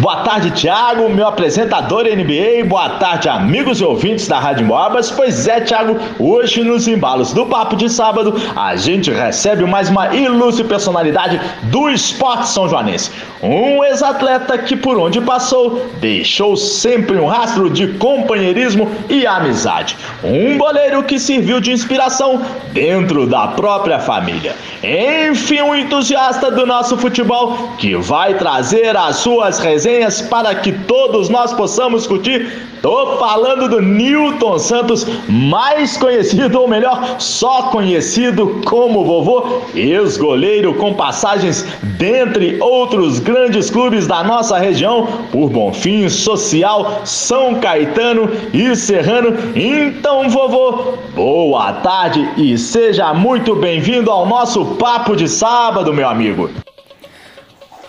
Boa tarde, Thiago, meu apresentador NBA. Boa tarde, amigos e ouvintes da Rádio Moabas. Pois é, Thiago, hoje nos embalos do Papo de Sábado, a gente recebe mais uma ilustre personalidade do esporte são joanense. Um ex-atleta que por onde passou, deixou sempre um rastro de companheirismo e amizade. Um boleiro que serviu de inspiração dentro da própria família. Enfim, um entusiasta do nosso futebol que vai trazer as suas resenhas resenhas para que todos nós possamos curtir. Tô falando do Newton Santos, mais conhecido, ou melhor, só conhecido como vovô, ex-goleiro com passagens dentre outros grandes clubes da nossa região, por Bonfim, Social, São Caetano e Serrano. Então, vovô, boa tarde e seja muito bem-vindo ao nosso papo de sábado, meu amigo.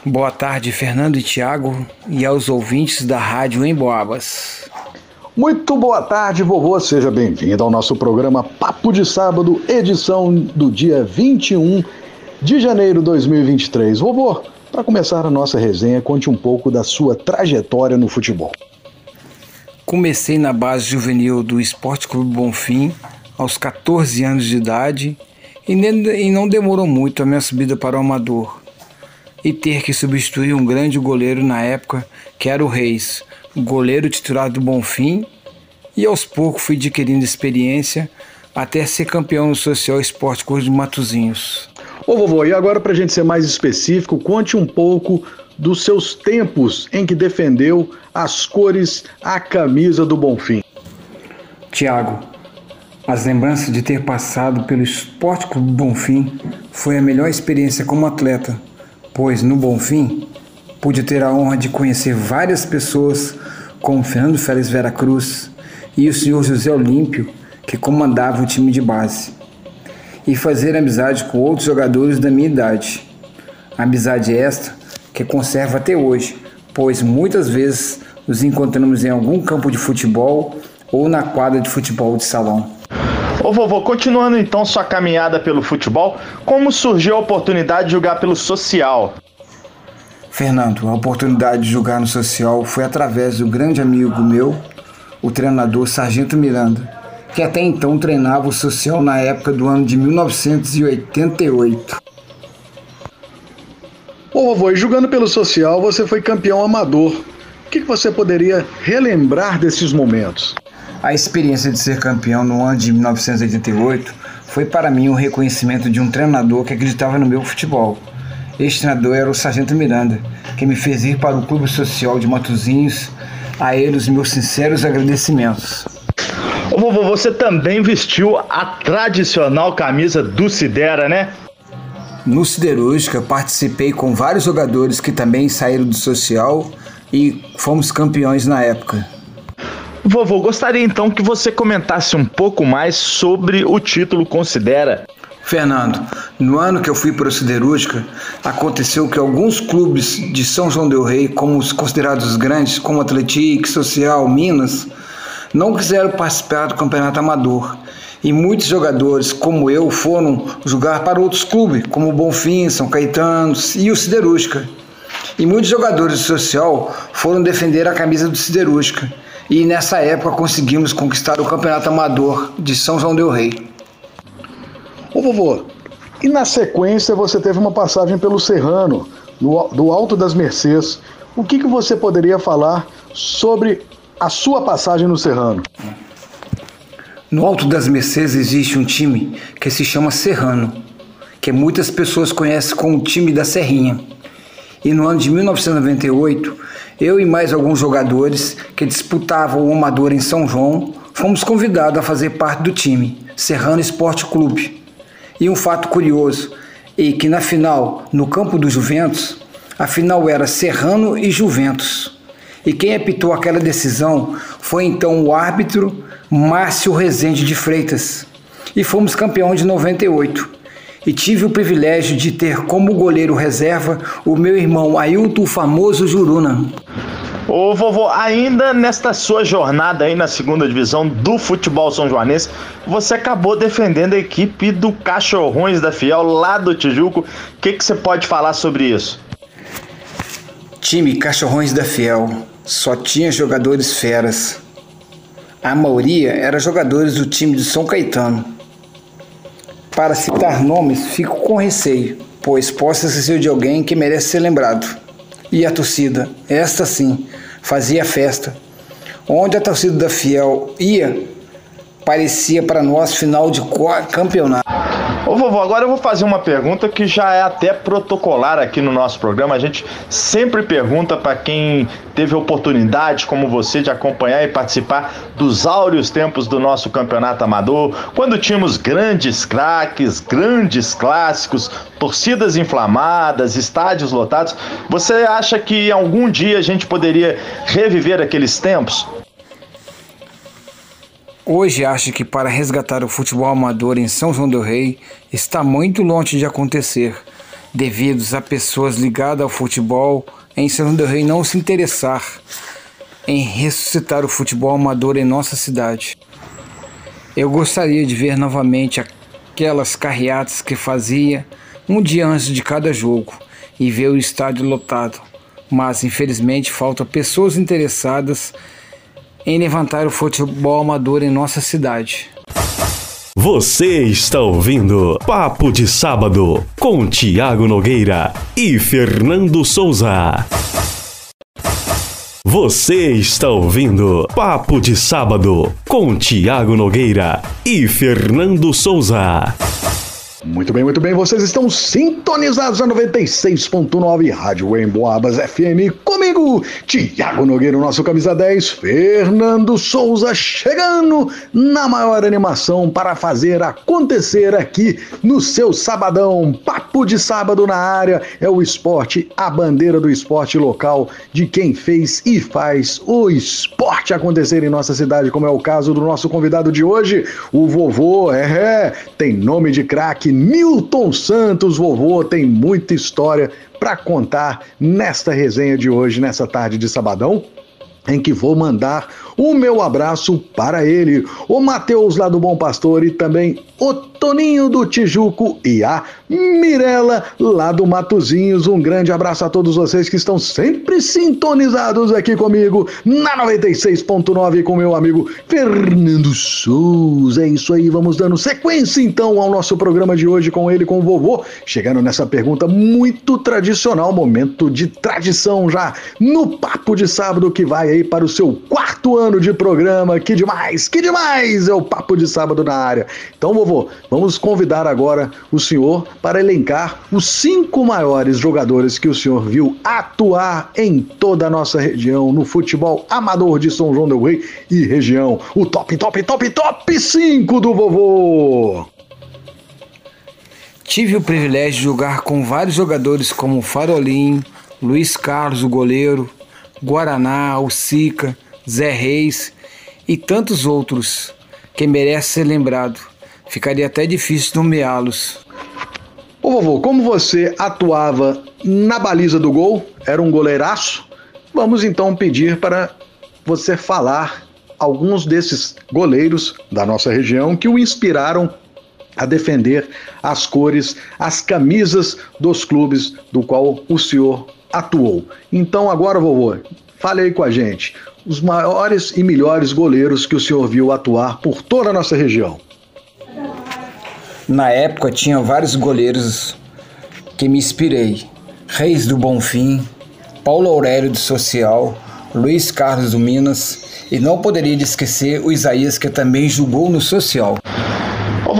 Boa tarde, Fernando e Tiago, e aos ouvintes da Rádio em Boabas. Muito boa tarde, vovô. Seja bem-vindo ao nosso programa Papo de Sábado, edição do dia 21 de janeiro de 2023. Vovô, para começar a nossa resenha, conte um pouco da sua trajetória no futebol. Comecei na base juvenil do Esporte Clube Bonfim aos 14 anos de idade e não demorou muito a minha subida para o amador e ter que substituir um grande goleiro na época, que era o Reis, goleiro titular do Bonfim, e aos poucos fui adquirindo experiência até ser campeão no Social Esporte Clube de Matozinhos. Ô vovô, e agora para a gente ser mais específico, conte um pouco dos seus tempos em que defendeu as cores, a camisa do Bonfim. Tiago, as lembranças de ter passado pelo Esporte Clube Bonfim foi a melhor experiência como atleta pois no Bonfim pude ter a honra de conhecer várias pessoas como Fernando Félix Vera Cruz e o senhor José Olímpio, que comandava o time de base, e fazer amizade com outros jogadores da minha idade. Amizade esta que conservo até hoje, pois muitas vezes nos encontramos em algum campo de futebol ou na quadra de futebol de salão. Ô vovô, continuando então sua caminhada pelo futebol, como surgiu a oportunidade de jogar pelo social? Fernando, a oportunidade de jogar no social foi através do grande amigo meu, o treinador Sargento Miranda, que até então treinava o social na época do ano de 1988. Ô vovô, e jogando pelo social você foi campeão amador. O que você poderia relembrar desses momentos? A experiência de ser campeão no ano de 1988 foi para mim um reconhecimento de um treinador que acreditava no meu futebol. Este treinador era o Sargento Miranda, que me fez ir para o Clube Social de Matozinhos. A ele os meus sinceros agradecimentos. Ô vovô, você também vestiu a tradicional camisa do Sidera, né? No Siderúrgica participei com vários jogadores que também saíram do social e fomos campeões na época. Vovô, gostaria então que você comentasse um pouco mais sobre o título Considera. Fernando, no ano que eu fui para o Siderúrgica, aconteceu que alguns clubes de São João del Rei, como os considerados grandes, como Atlético, Social, Minas, não quiseram participar do campeonato amador. E muitos jogadores, como eu, foram jogar para outros clubes, como o Bonfim, São Caetano e o Siderúrgica. E muitos jogadores do Social foram defender a camisa do Siderúrgica e nessa época conseguimos conquistar o Campeonato Amador de São João del Rei. Ô vovô, e na sequência você teve uma passagem pelo Serrano, no, do Alto das Mercês. O que, que você poderia falar sobre a sua passagem no Serrano? No Alto das Mercês existe um time que se chama Serrano, que muitas pessoas conhecem como o time da Serrinha. E no ano de 1998, eu e mais alguns jogadores que disputavam o Amador em São João fomos convidados a fazer parte do time, Serrano Esporte Clube. E um fato curioso é que na final, no campo do Juventus, a final era Serrano e Juventus. E quem apitou aquela decisão foi então o árbitro Márcio Rezende de Freitas. E fomos campeão de 98. E tive o privilégio de ter como goleiro reserva o meu irmão Ailton Famoso Juruna. Ô vovô, ainda nesta sua jornada aí na segunda divisão do futebol são joanense, você acabou defendendo a equipe do Cachorrões da Fiel lá do Tijuco. O que, que você pode falar sobre isso? Time Cachorrões da Fiel só tinha jogadores feras. A maioria era jogadores do time de São Caetano. Para citar nomes, fico com receio, pois possa ser de alguém que merece ser lembrado. E a torcida, esta sim, fazia festa. Onde a torcida da Fiel ia, parecia para nós final de campeonato. Ô vovô, agora eu vou fazer uma pergunta que já é até protocolar aqui no nosso programa. A gente sempre pergunta para quem teve oportunidade, como você, de acompanhar e participar dos áureos tempos do nosso campeonato amador, quando tínhamos grandes craques, grandes clássicos, torcidas inflamadas, estádios lotados. Você acha que algum dia a gente poderia reviver aqueles tempos? Hoje acho que para resgatar o futebol amador em São João del Rei está muito longe de acontecer, devido a pessoas ligadas ao futebol em São João del Rei não se interessar em ressuscitar o futebol amador em nossa cidade. Eu gostaria de ver novamente aquelas carreatas que fazia um dia antes de cada jogo e ver o estádio lotado, mas infelizmente faltam pessoas interessadas em levantar o futebol amador em nossa cidade. Você está ouvindo Papo de Sábado com Tiago Nogueira e Fernando Souza. Você está ouvindo Papo de Sábado com Tiago Nogueira e Fernando Souza. Muito bem, muito bem. Vocês estão sintonizados a 96.9 Rádio Emboabas FM. Comigo, Tiago Nogueira, nosso camisa 10, Fernando Souza, chegando na maior animação para fazer acontecer aqui no seu sabadão. Papo de sábado na área é o esporte, a bandeira do esporte local de quem fez e faz o esporte acontecer em nossa cidade, como é o caso do nosso convidado de hoje, o vovô. É, é tem nome de craque Milton Santos, vovô, tem muita história para contar nesta resenha de hoje, nessa tarde de sabadão em que vou mandar o meu abraço para ele, o Matheus lá do Bom Pastor e também o Toninho do Tijuco e a Mirella lá do Matozinhos. Um grande abraço a todos vocês que estão sempre sintonizados aqui comigo na 96.9 com meu amigo Fernando Souza. É isso aí, vamos dando sequência então ao nosso programa de hoje com ele, com o vovô, chegando nessa pergunta muito tradicional, momento de tradição já no papo de sábado que vai aí para o seu quarto ano de programa. Que demais, que demais! É o papo de sábado na área. Então, vovô, vamos convidar agora o senhor para elencar os cinco maiores jogadores que o senhor viu atuar em toda a nossa região no futebol amador de São João del Rei e região. O top, top, top, top 5 do vovô! Tive o privilégio de jogar com vários jogadores como Farolinho, Luiz Carlos, o goleiro, Guaraná, o Sica, Zé Reis e tantos outros que merecem ser lembrado. Ficaria até difícil nomeá-los. Ô vovô, como você atuava na baliza do gol, era um goleiraço, vamos então pedir para você falar alguns desses goleiros da nossa região que o inspiraram a defender as cores, as camisas dos clubes do qual o senhor atuou. Então agora, vovô, fale aí com a gente. Os maiores e melhores goleiros que o senhor viu atuar por toda a nossa região. Na época tinha vários goleiros que me inspirei. Reis do Bonfim, Paulo Aurélio do Social, Luiz Carlos do Minas e não poderia esquecer o Isaías que também jogou no Social.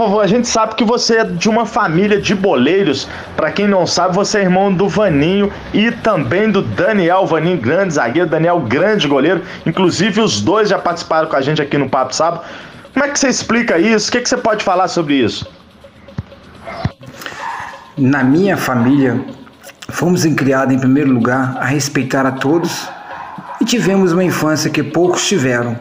Vovô, a gente sabe que você é de uma família de boleiros. Para quem não sabe, você é irmão do Vaninho e também do Daniel Vaninho, grande zagueiro, Daniel, grande goleiro. Inclusive, os dois já participaram com a gente aqui no Papo Sábado. Como é que você explica isso? O que, que você pode falar sobre isso? Na minha família, fomos criados em primeiro lugar a respeitar a todos e tivemos uma infância que poucos tiveram.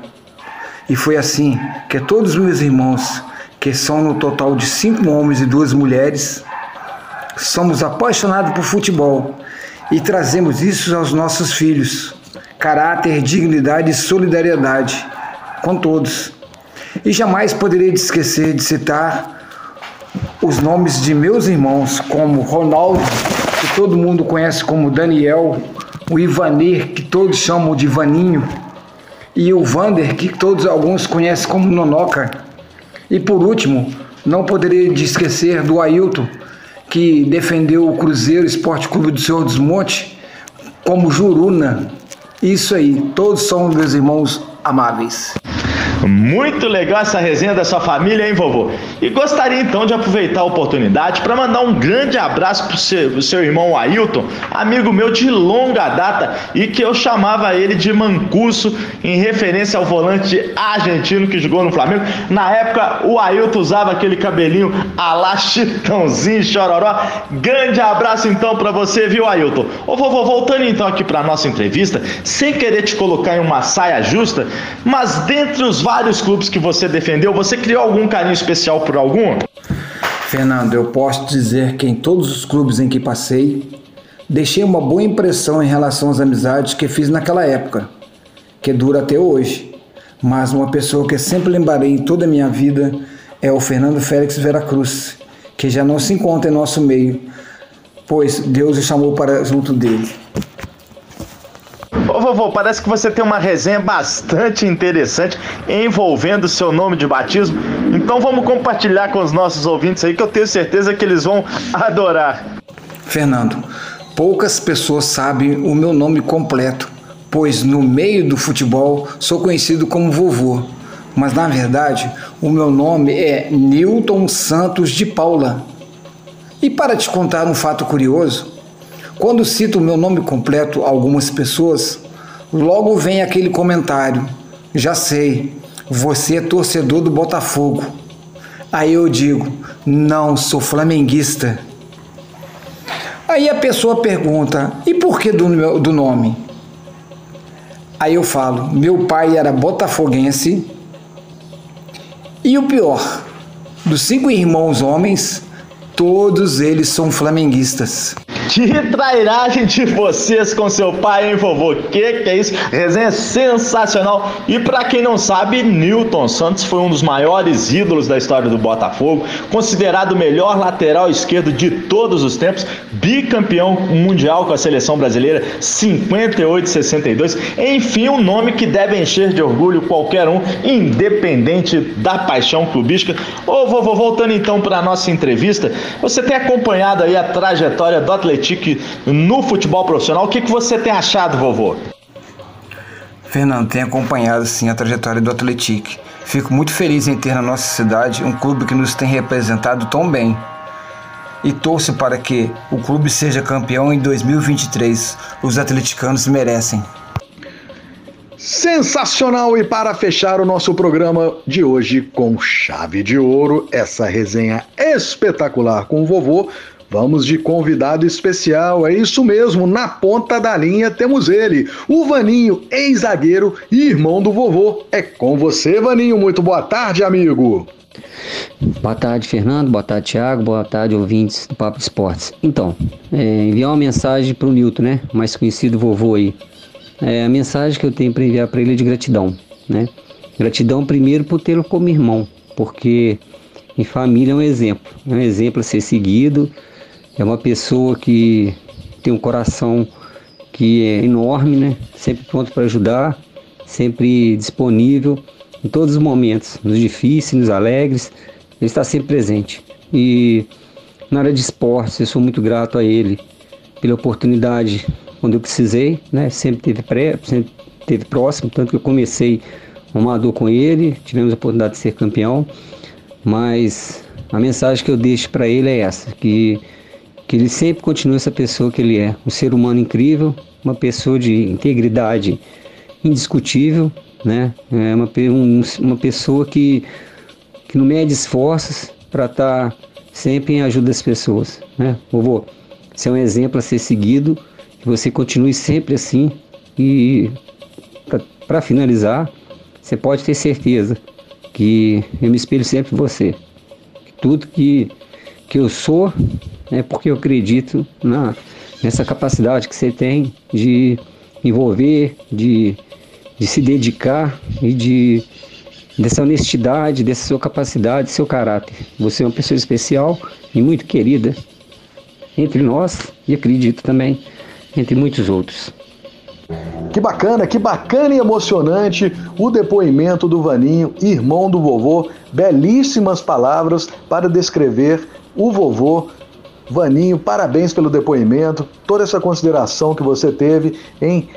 E foi assim que todos meus irmãos, que são no total de cinco homens e duas mulheres, somos apaixonados por futebol e trazemos isso aos nossos filhos. Caráter, dignidade e solidariedade com todos. E jamais poderei esquecer de citar os nomes de meus irmãos, como Ronaldo, que todo mundo conhece como Daniel, o Ivanir, que todos chamam de Vaninho, e o Vander, que todos alguns conhecem como Nonoca. E por último, não poderia esquecer do Ailton, que defendeu o Cruzeiro Esporte Clube do Senhor dos Montes como Juruna. Isso aí, todos são meus irmãos amáveis. Muito legal essa resenha da sua família, hein, vovô? E gostaria então de aproveitar a oportunidade para mandar um grande abraço pro seu, pro seu irmão Ailton, amigo meu de longa data e que eu chamava ele de Mancuso em referência ao volante argentino que jogou no Flamengo. Na época, o Ailton usava aquele cabelinho a lá chitãozinho, chororó. Grande abraço então para você, viu, Ailton? Ô vovô, voltando então aqui para nossa entrevista, sem querer te colocar em uma saia justa, mas dentre os vários clubes que você defendeu, você criou algum carinho especial por algum? Fernando, eu posso dizer que em todos os clubes em que passei, deixei uma boa impressão em relação às amizades que fiz naquela época, que dura até hoje. Mas uma pessoa que sempre lembrarei em toda a minha vida é o Fernando Félix Veracruz, que já não se encontra em nosso meio, pois Deus o chamou para junto dele. Vovô, parece que você tem uma resenha bastante interessante envolvendo o seu nome de batismo. Então vamos compartilhar com os nossos ouvintes aí que eu tenho certeza que eles vão adorar. Fernando, poucas pessoas sabem o meu nome completo, pois no meio do futebol sou conhecido como vovô. Mas na verdade, o meu nome é Newton Santos de Paula. E para te contar um fato curioso, quando cito o meu nome completo a algumas pessoas, logo vem aquele comentário: já sei, você é torcedor do Botafogo. Aí eu digo: não, sou flamenguista. Aí a pessoa pergunta: e por que do, do nome? Aí eu falo: meu pai era botafoguense. E o pior: dos cinco irmãos homens, todos eles são flamenguistas. Que trairagem de vocês com seu pai, hein, vovô? Que que é isso? Resenha sensacional. E para quem não sabe, Newton Santos foi um dos maiores ídolos da história do Botafogo, considerado o melhor lateral esquerdo de todos os tempos, bicampeão mundial com a seleção brasileira 58-62. Enfim, um nome que deve encher de orgulho qualquer um, independente da paixão clubística. Ô, vovô, voltando então para nossa entrevista, você tem acompanhado aí a trajetória do Atlético no futebol profissional. O que, que você tem achado, vovô? Fernando, tenho acompanhado sim a trajetória do Atlético. Fico muito feliz em ter na nossa cidade um clube que nos tem representado tão bem. E torço para que o clube seja campeão em 2023. Os atleticanos merecem. Sensacional! E para fechar o nosso programa de hoje com chave de ouro, essa resenha espetacular com o vovô, Vamos de convidado especial, é isso mesmo, na ponta da linha temos ele, o Vaninho, ex-zagueiro e irmão do vovô. É com você, Vaninho, muito boa tarde, amigo. Boa tarde, Fernando, boa tarde, Thiago, boa tarde, ouvintes do Papo Esportes. Então, é, enviar uma mensagem para o Nilton, né, mais conhecido vovô aí. É, a mensagem que eu tenho para enviar para ele é de gratidão, né? Gratidão primeiro por tê-lo como irmão, porque em família é um exemplo, é um exemplo a ser seguido, é uma pessoa que tem um coração que é enorme, né? Sempre pronto para ajudar, sempre disponível em todos os momentos, nos difíceis, nos alegres, ele está sempre presente. E na área de esportes, eu sou muito grato a ele pela oportunidade quando eu precisei, né? Sempre teve pré, sempre teve próximo, tanto que eu comecei amador com ele, tivemos a oportunidade de ser campeão, mas a mensagem que eu deixo para ele é essa, que que ele sempre continue essa pessoa que ele é, um ser humano incrível, uma pessoa de integridade indiscutível, né? É uma, um, uma pessoa que, que não mede esforços para estar tá sempre em ajuda das pessoas, né? Vovô, você é um exemplo a ser seguido, que você continue sempre assim e para finalizar, você pode ter certeza que eu me espelho sempre em você. Tudo que, que eu sou é porque eu acredito na, nessa capacidade que você tem de envolver, de, de se dedicar e de dessa honestidade, dessa sua capacidade, seu caráter. Você é uma pessoa especial e muito querida entre nós e acredito também entre muitos outros. Que bacana, que bacana e emocionante o depoimento do Vaninho, irmão do vovô. Belíssimas palavras para descrever o vovô. Vaninho, parabéns pelo depoimento, toda essa consideração que você teve em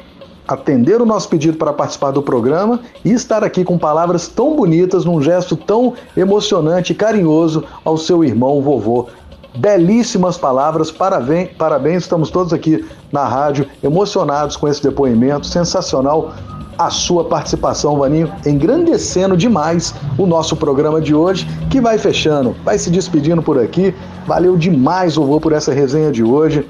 atender o nosso pedido para participar do programa e estar aqui com palavras tão bonitas, num gesto tão emocionante e carinhoso ao seu irmão vovô. Belíssimas palavras, parabéns, parabéns, estamos todos aqui na rádio emocionados com esse depoimento, sensacional a sua participação, Vaninho, engrandecendo demais o nosso programa de hoje, que vai fechando, vai se despedindo por aqui. Valeu demais, vovô, por essa resenha de hoje.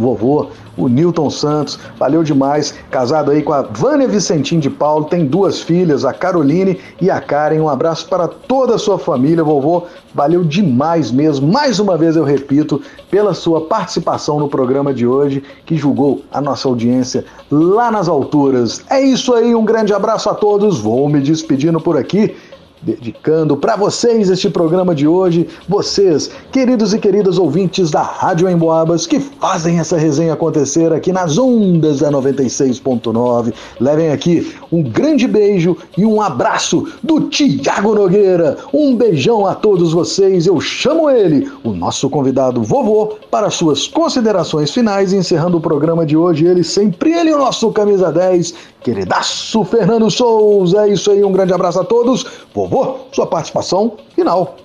Vovô, o Newton Santos, valeu demais. Casado aí com a Vânia Vicentim de Paulo, tem duas filhas, a Caroline e a Karen. Um abraço para toda a sua família, vovô. Valeu demais mesmo. Mais uma vez eu repito, pela sua participação no programa de hoje, que julgou a nossa audiência lá nas alturas. É isso aí, um grande abraço a todos. Vou me despedindo por aqui dedicando para vocês este programa de hoje, vocês, queridos e queridas ouvintes da Rádio Emboabas, que fazem essa resenha acontecer aqui nas ondas da 96.9. Levem aqui um grande beijo e um abraço do Tiago Nogueira. Um beijão a todos vocês. Eu chamo ele, o nosso convidado vovô, para suas considerações finais, encerrando o programa de hoje. Ele sempre ele, o nosso camisa 10, queridaço Fernando Souza. É isso aí, um grande abraço a todos. Vovô, sua participação final.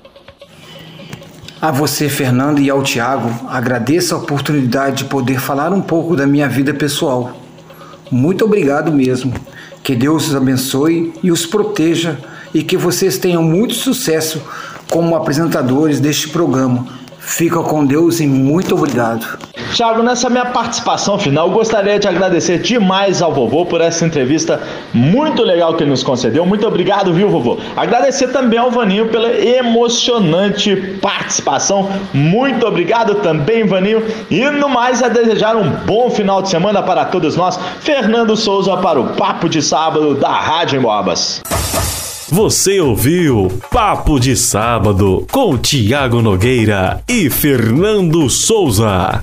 A você, Fernando, e ao Tiago, agradeço a oportunidade de poder falar um pouco da minha vida pessoal. Muito obrigado mesmo. Que Deus os abençoe e os proteja e que vocês tenham muito sucesso como apresentadores deste programa. Fica com Deus e muito obrigado. Tiago, nessa minha participação final, gostaria de agradecer demais ao vovô por essa entrevista muito legal que ele nos concedeu. Muito obrigado, viu, vovô? Agradecer também ao Vaninho pela emocionante participação. Muito obrigado também, Vaninho. E no mais, a desejar um bom final de semana para todos nós. Fernando Souza para o Papo de Sábado da Rádio Embobas. Você ouviu Papo de Sábado com Tiago Nogueira e Fernando Souza.